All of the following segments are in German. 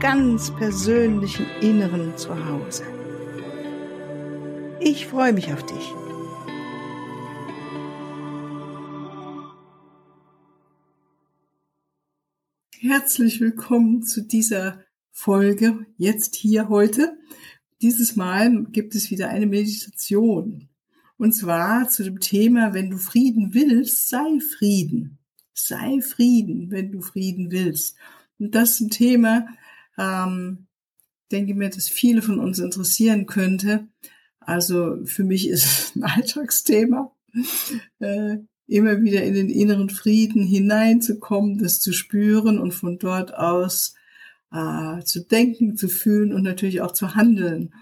ganz persönlichen Inneren zu Hause. Ich freue mich auf dich. Herzlich willkommen zu dieser Folge, jetzt hier heute. Dieses Mal gibt es wieder eine Meditation. Und zwar zu dem Thema, wenn du Frieden willst, sei Frieden. Sei Frieden, wenn du Frieden willst. Und das ist ein Thema, ähm, denke mir, dass viele von uns interessieren könnte. Also für mich ist es ein Alltagsthema, äh, immer wieder in den inneren Frieden hineinzukommen, das zu spüren und von dort aus äh, zu denken, zu fühlen und natürlich auch zu handeln.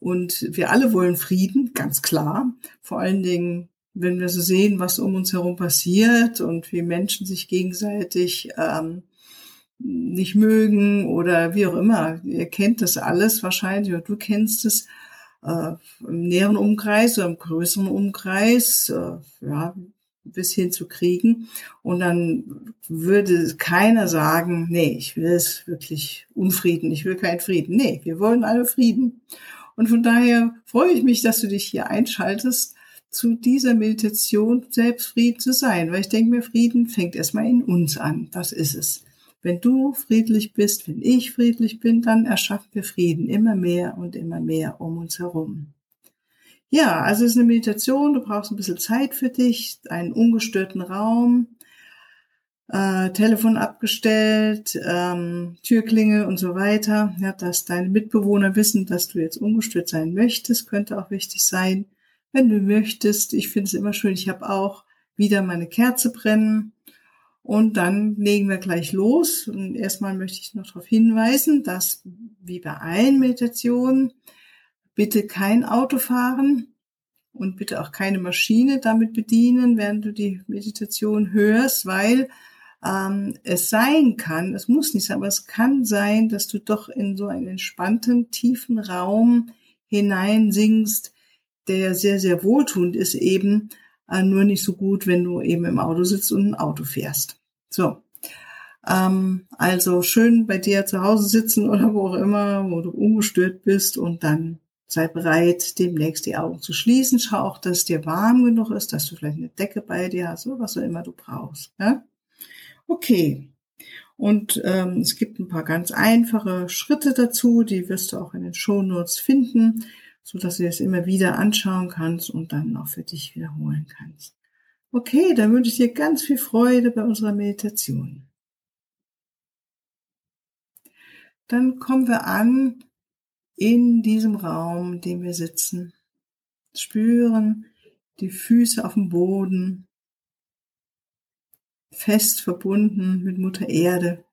Und wir alle wollen Frieden, ganz klar. Vor allen Dingen wenn wir so sehen, was um uns herum passiert und wie Menschen sich gegenseitig ähm, nicht mögen oder wie auch immer. Ihr kennt das alles wahrscheinlich oder du kennst es äh, im näheren Umkreis oder im größeren Umkreis, äh, ja, bis hin zu Kriegen. Und dann würde keiner sagen, nee, ich will es wirklich Unfrieden, ich will keinen Frieden. Nee, wir wollen alle Frieden. Und von daher freue ich mich, dass du dich hier einschaltest zu dieser Meditation selbst Frieden zu sein, weil ich denke mir, Frieden fängt erstmal in uns an. Das ist es. Wenn du friedlich bist, wenn ich friedlich bin, dann erschaffen wir Frieden immer mehr und immer mehr um uns herum. Ja, also es ist eine Meditation, du brauchst ein bisschen Zeit für dich, einen ungestörten Raum, äh, Telefon abgestellt, ähm, Türklinge und so weiter. Ja, dass deine Mitbewohner wissen, dass du jetzt ungestört sein möchtest, könnte auch wichtig sein wenn du möchtest. Ich finde es immer schön. Ich habe auch wieder meine Kerze brennen. Und dann legen wir gleich los. Und erstmal möchte ich noch darauf hinweisen, dass wie bei allen Meditationen bitte kein Auto fahren und bitte auch keine Maschine damit bedienen, während du die Meditation hörst, weil ähm, es sein kann, es muss nicht sein, aber es kann sein, dass du doch in so einen entspannten, tiefen Raum hineinsinkst, der sehr, sehr wohltuend ist, eben äh, nur nicht so gut, wenn du eben im Auto sitzt und ein Auto fährst. So. Ähm, also schön bei dir zu Hause sitzen oder wo auch immer, wo du ungestört bist und dann sei bereit, demnächst die Augen zu schließen. Schau auch, dass es dir warm genug ist, dass du vielleicht eine Decke bei dir hast oder was auch immer du brauchst. Ja? Okay. Und ähm, es gibt ein paar ganz einfache Schritte dazu, die wirst du auch in den Shownotes finden so dass du es immer wieder anschauen kannst und dann auch für dich wiederholen kannst. Okay, dann wünsche ich dir ganz viel Freude bei unserer Meditation. Dann kommen wir an in diesem Raum, in dem wir sitzen. Spüren die Füße auf dem Boden, fest verbunden mit Mutter Erde.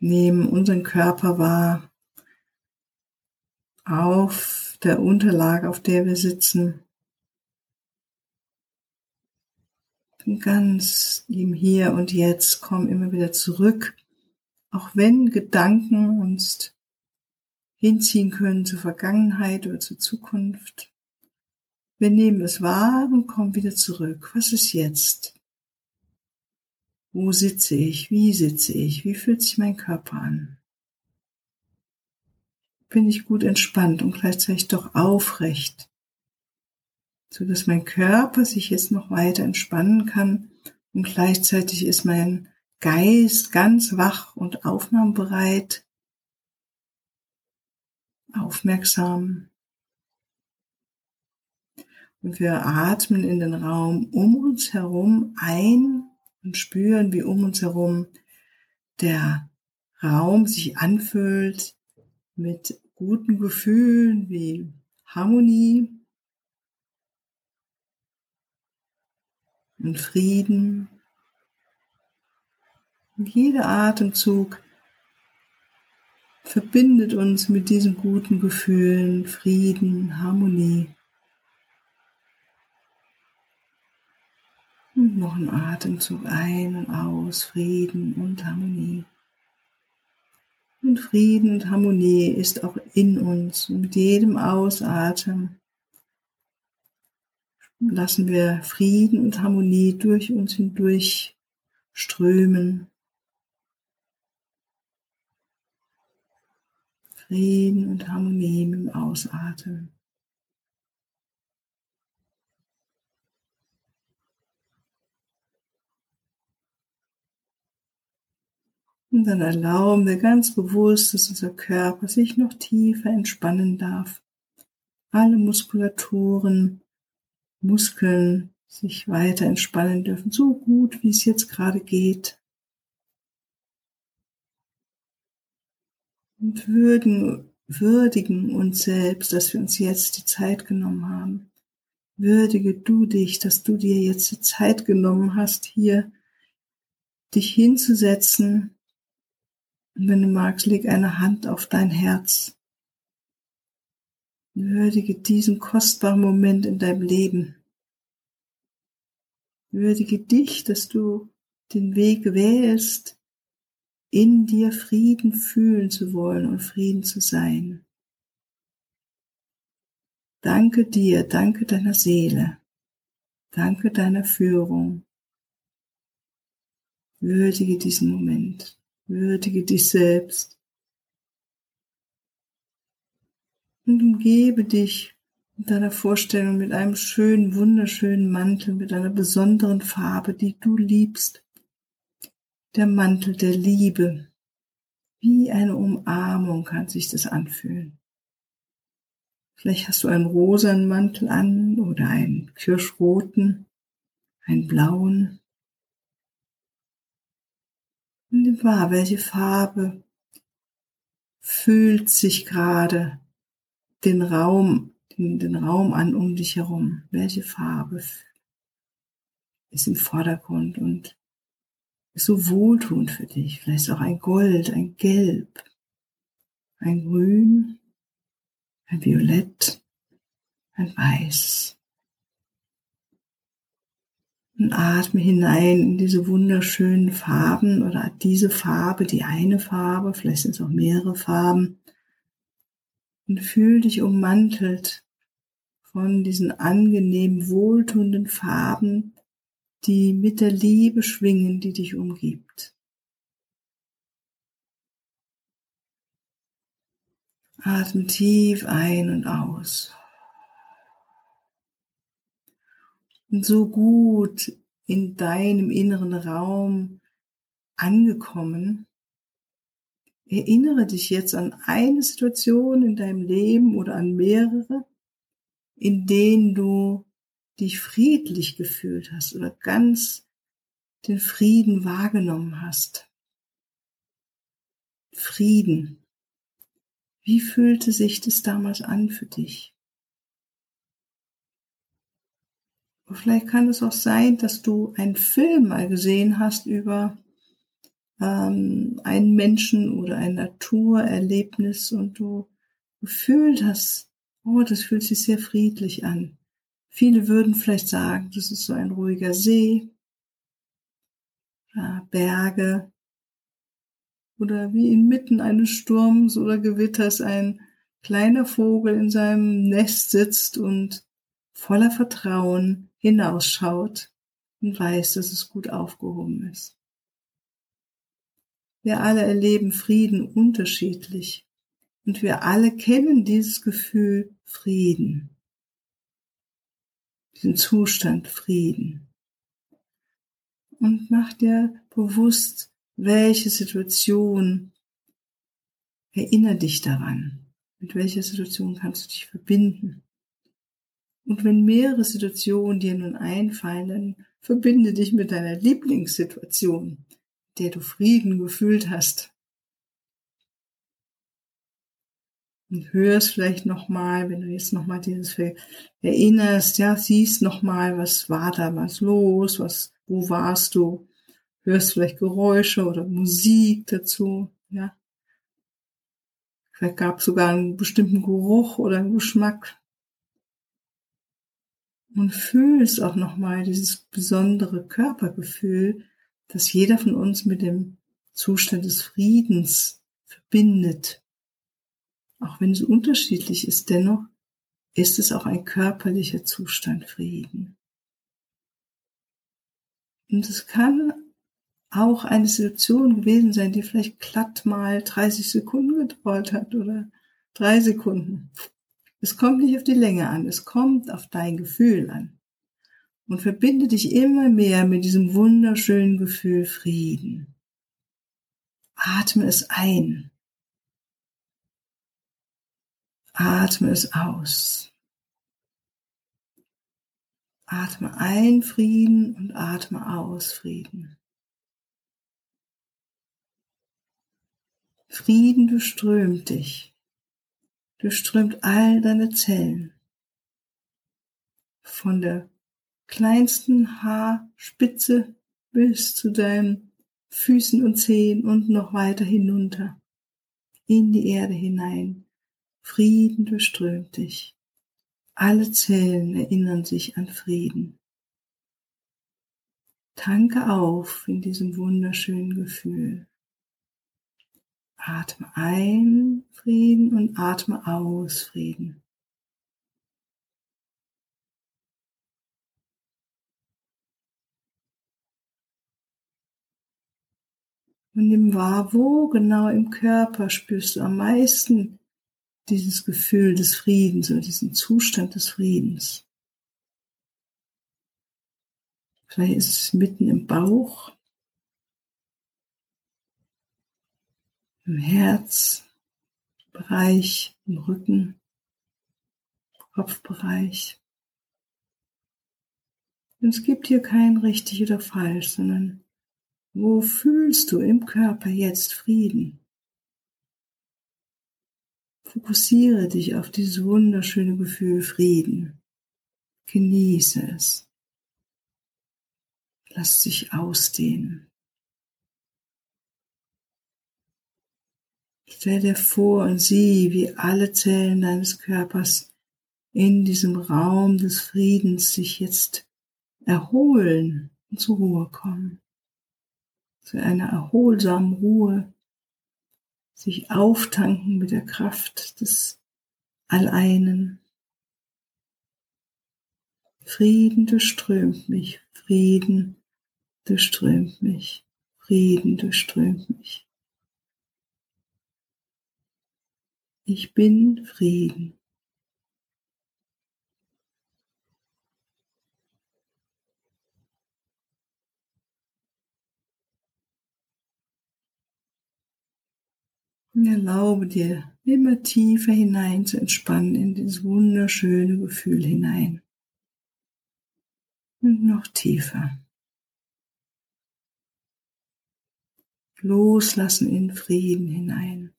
Nehmen unseren Körper wahr auf der Unterlage, auf der wir sitzen. Ganz im Hier und Jetzt kommen immer wieder zurück, auch wenn Gedanken uns hinziehen können zur Vergangenheit oder zur Zukunft. Wir nehmen es wahr und kommen wieder zurück. Was ist jetzt? Wo sitze ich? Wie sitze ich? Wie fühlt sich mein Körper an? Bin ich gut entspannt und gleichzeitig doch aufrecht, so dass mein Körper sich jetzt noch weiter entspannen kann und gleichzeitig ist mein Geist ganz wach und aufnahmebereit, aufmerksam. Und wir atmen in den Raum um uns herum ein und spüren, wie um uns herum der Raum sich anfüllt mit guten Gefühlen wie Harmonie und Frieden Und jeder Atemzug verbindet uns mit diesen guten Gefühlen, Frieden, Harmonie. Noch ein Atemzug ein und aus, Frieden und Harmonie. Und Frieden und Harmonie ist auch in uns. Und mit jedem Ausatmen lassen wir Frieden und Harmonie durch uns hindurch strömen. Frieden und Harmonie mit dem Ausatmen. Und dann erlauben wir ganz bewusst, dass unser Körper sich noch tiefer entspannen darf. Alle Muskulaturen, Muskeln sich weiter entspannen dürfen, so gut wie es jetzt gerade geht. Und würden, würdigen uns selbst, dass wir uns jetzt die Zeit genommen haben. Würdige du dich, dass du dir jetzt die Zeit genommen hast, hier dich hinzusetzen wenn du magst, leg eine Hand auf dein Herz. Würdige diesen kostbaren Moment in deinem Leben. Würdige dich, dass du den Weg wählst, in dir Frieden fühlen zu wollen und Frieden zu sein. Danke dir, danke deiner Seele, danke deiner Führung. Würdige diesen Moment. Würdige dich selbst. Und umgebe dich in deiner Vorstellung mit einem schönen, wunderschönen Mantel, mit einer besonderen Farbe, die du liebst. Der Mantel der Liebe. Wie eine Umarmung kann sich das anfühlen. Vielleicht hast du einen rosanen Mantel an oder einen kirschroten, einen blauen. Nimm wahr, welche Farbe fühlt sich gerade den Raum, den, den Raum an um dich herum. Welche Farbe ist im Vordergrund und ist so wohltuend für dich. Vielleicht auch ein Gold, ein Gelb, ein Grün, ein Violett, ein Weiß und atme hinein in diese wunderschönen Farben oder diese Farbe, die eine Farbe, vielleicht sind es auch mehrere Farben. Und fühl dich ummantelt von diesen angenehmen, wohltuenden Farben, die mit der Liebe schwingen, die dich umgibt. Atme tief ein und aus. So gut in deinem inneren Raum angekommen. Erinnere dich jetzt an eine Situation in deinem Leben oder an mehrere, in denen du dich friedlich gefühlt hast oder ganz den Frieden wahrgenommen hast. Frieden. Wie fühlte sich das damals an für dich? Vielleicht kann es auch sein, dass du einen Film mal gesehen hast über ähm, einen Menschen oder ein Naturerlebnis und du gefühlt hast, oh, das fühlt sich sehr friedlich an. Viele würden vielleicht sagen, das ist so ein ruhiger See, ja, Berge oder wie inmitten eines Sturms oder Gewitters ein kleiner Vogel in seinem Nest sitzt und voller Vertrauen hinausschaut und weiß, dass es gut aufgehoben ist. Wir alle erleben Frieden unterschiedlich und wir alle kennen dieses Gefühl Frieden, diesen Zustand Frieden. Und mach dir bewusst, welche Situation erinnere dich daran. Mit welcher Situation kannst du dich verbinden? Und wenn mehrere Situationen dir nun einfallen, dann verbinde dich mit deiner Lieblingssituation, der du Frieden gefühlt hast. Und hörst vielleicht nochmal, wenn du jetzt nochmal dieses erinnerst, ja, siehst nochmal, was war damals los, was, wo warst du? hörst vielleicht Geräusche oder Musik dazu, ja. Vielleicht gab es sogar einen bestimmten Geruch oder einen Geschmack. Und fühlst auch nochmal dieses besondere Körpergefühl, das jeder von uns mit dem Zustand des Friedens verbindet. Auch wenn es unterschiedlich ist, dennoch ist es auch ein körperlicher Zustand Frieden. Und es kann auch eine Situation gewesen sein, die vielleicht glatt mal 30 Sekunden gedauert hat oder drei Sekunden. Es kommt nicht auf die Länge an, es kommt auf dein Gefühl an. Und verbinde dich immer mehr mit diesem wunderschönen Gefühl Frieden. Atme es ein. Atme es aus. Atme ein Frieden und atme aus Frieden. Frieden durchströmt dich, durchströmt all deine Zellen. Von der kleinsten Haarspitze bis zu deinen Füßen und Zehen und noch weiter hinunter in die Erde hinein. Frieden durchströmt dich. Alle Zellen erinnern sich an Frieden. Tanke auf in diesem wunderschönen Gefühl. Atme ein Frieden und atme aus Frieden. Und nimm wahr, wo genau im Körper spürst du am meisten dieses Gefühl des Friedens oder diesen Zustand des Friedens. Vielleicht ist es mitten im Bauch, im Herzbereich, im Rücken, Kopfbereich. Und es gibt hier kein richtig oder falsch, sondern wo fühlst du im Körper jetzt Frieden? Fokussiere dich auf dieses wunderschöne Gefühl Frieden. Genieße es. Lass dich ausdehnen. Stell dir vor und sieh, wie alle Zellen deines Körpers in diesem Raum des Friedens sich jetzt erholen und zur Ruhe kommen. Zu einer erholsamen Ruhe, sich auftanken mit der Kraft des Alleinen. Frieden durchströmt mich, Frieden durchströmt mich, Frieden durchströmt mich. Ich bin Frieden. Und erlaube dir, immer tiefer hinein zu entspannen in dieses wunderschöne Gefühl hinein. Und noch tiefer. Loslassen in Frieden hinein.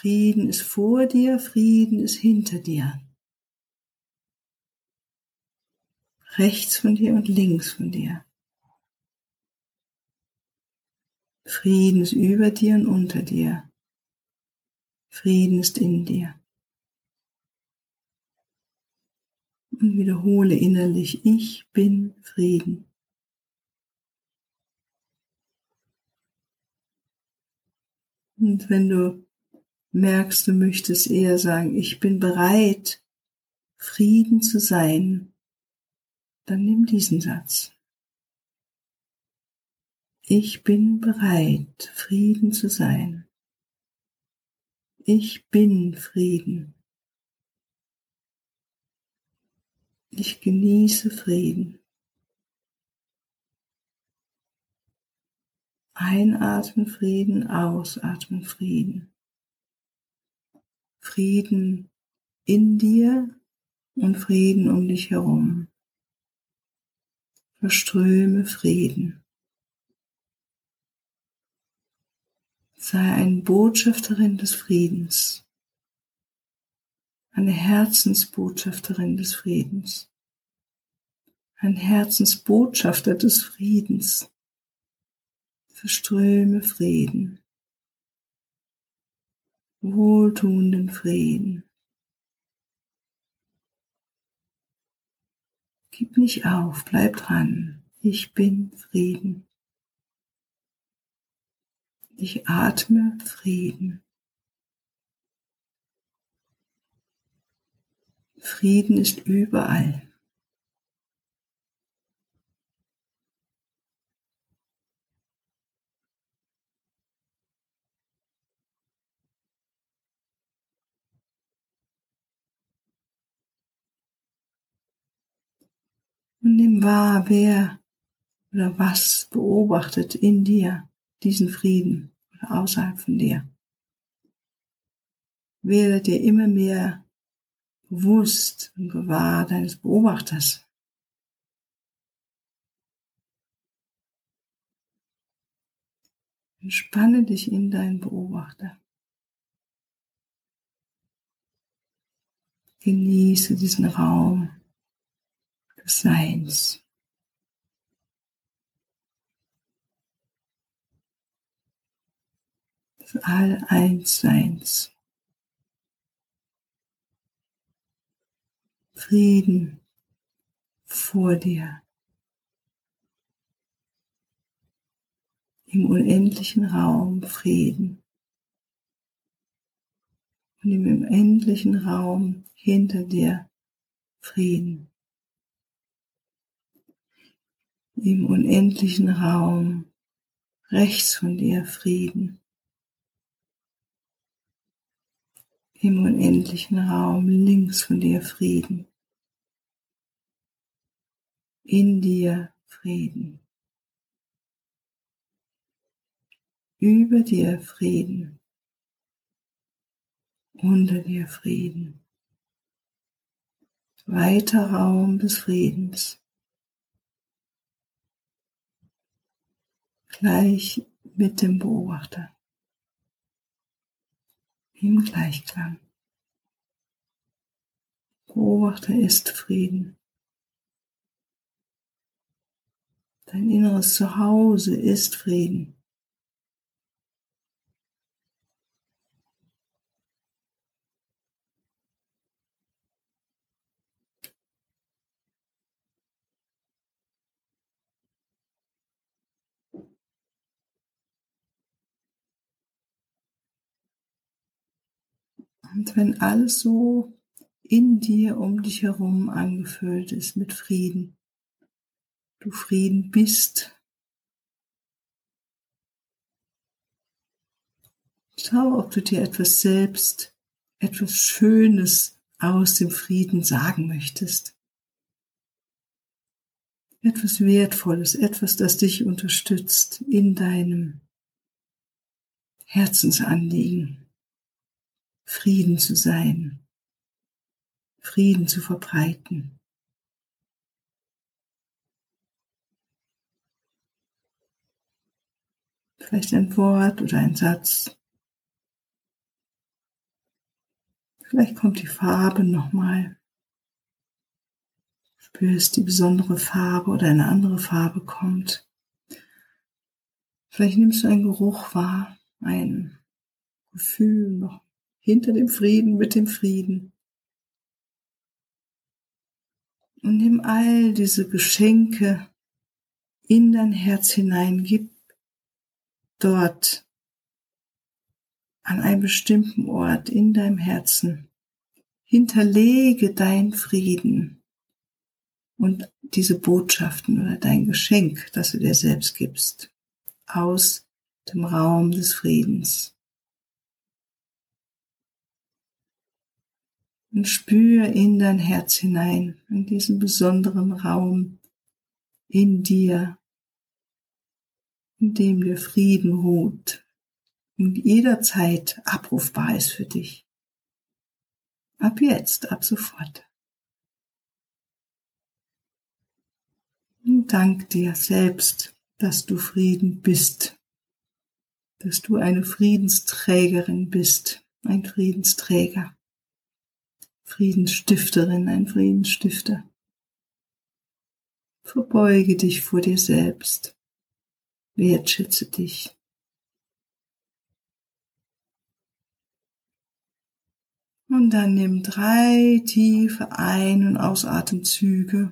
Frieden ist vor dir, Frieden ist hinter dir. Rechts von dir und links von dir. Frieden ist über dir und unter dir. Frieden ist in dir. Und wiederhole innerlich, ich bin Frieden. Und wenn du merkst, du möchtest eher sagen, ich bin bereit, Frieden zu sein, dann nimm diesen Satz. Ich bin bereit, Frieden zu sein. Ich bin Frieden. Ich genieße Frieden. Einatmen Frieden, ausatmen Frieden. Frieden in dir und Frieden um dich herum. Verströme Frieden. Sei ein Botschafterin des Friedens, eine Herzensbotschafterin des Friedens. ein Herzensbotschafter des Friedens. Verströme Frieden, wohltuenden Frieden. Gib nicht auf, bleib dran. Ich bin Frieden. Ich atme Frieden. Frieden ist überall. Und nimm wahr, wer oder was beobachtet in dir diesen Frieden oder außerhalb von dir. Werde dir immer mehr bewusst und gewahr deines Beobachters. Entspanne dich in deinen Beobachter. Genieße diesen Raum Seins. Des All-Eins-Seins. Frieden vor dir. Im unendlichen Raum Frieden. Und im unendlichen Raum hinter dir Frieden. Im unendlichen Raum rechts von dir Frieden. Im unendlichen Raum links von dir Frieden in dir Frieden. Über dir Frieden. Unter dir Frieden. Weiter Raum des Friedens. Gleich mit dem Beobachter. Im Gleichklang. Beobachter ist Frieden. Dein inneres Zuhause ist Frieden. Und wenn alles so in dir, um dich herum angefüllt ist mit Frieden, du Frieden bist. Schau, ob du dir etwas selbst, etwas Schönes aus dem Frieden sagen möchtest. Etwas Wertvolles, etwas, das dich unterstützt in deinem Herzensanliegen. Frieden zu sein, Frieden zu verbreiten. Vielleicht ein Wort oder ein Satz. Vielleicht kommt die Farbe nochmal. Spürst die besondere Farbe oder eine andere Farbe kommt. Vielleicht nimmst du einen Geruch wahr, ein Gefühl noch hinter dem Frieden, mit dem Frieden. Und nimm all diese Geschenke in dein Herz hinein, gib dort an einem bestimmten Ort in deinem Herzen. Hinterlege dein Frieden und diese Botschaften oder dein Geschenk, das du dir selbst gibst, aus dem Raum des Friedens. Und spür in dein Herz hinein, in diesen besonderen Raum in dir, in dem der Frieden ruht und jederzeit abrufbar ist für dich. Ab jetzt, ab sofort. Und dank dir selbst, dass du Frieden bist, dass du eine Friedensträgerin bist, ein Friedensträger, Friedensstifterin, ein Friedensstifter. Verbeuge dich vor dir selbst. Wertschätze dich. Und dann nimm drei tiefe Ein- und Ausatemzüge.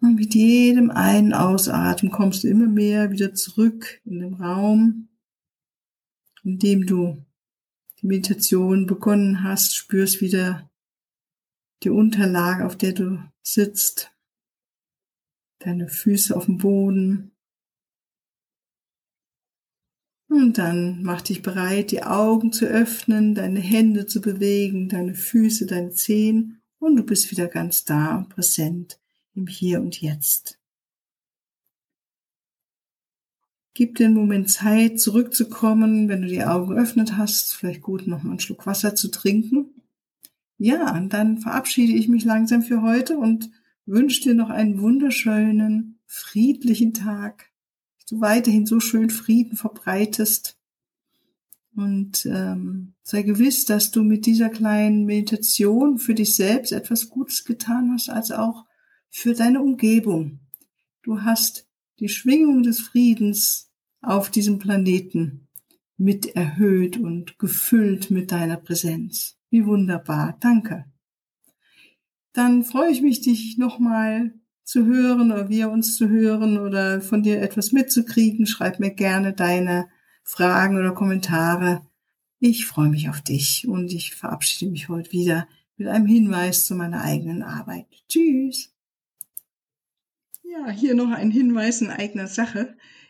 Und mit jedem Ein- und Ausatmen kommst du immer mehr wieder zurück in den Raum, in dem du die Meditation begonnen hast, spürst wieder die Unterlage, auf der du sitzt, deine Füße auf dem Boden, und dann mach dich bereit, die Augen zu öffnen, deine Hände zu bewegen, deine Füße, deine Zehen und du bist wieder ganz da und präsent im Hier und Jetzt. Gib dir einen Moment Zeit, zurückzukommen, wenn du die Augen geöffnet hast, vielleicht gut noch mal einen Schluck Wasser zu trinken. Ja, und dann verabschiede ich mich langsam für heute und wünsche dir noch einen wunderschönen, friedlichen Tag du weiterhin so schön Frieden verbreitest. Und ähm, sei gewiss, dass du mit dieser kleinen Meditation für dich selbst etwas Gutes getan hast, als auch für deine Umgebung. Du hast die Schwingung des Friedens auf diesem Planeten mit erhöht und gefüllt mit deiner Präsenz. Wie wunderbar. Danke. Dann freue ich mich, dich nochmal zu hören oder wir uns zu hören oder von dir etwas mitzukriegen, schreib mir gerne deine Fragen oder Kommentare. Ich freue mich auf dich und ich verabschiede mich heute wieder mit einem Hinweis zu meiner eigenen Arbeit. Tschüss. Ja, hier noch ein Hinweis in eigener Sache.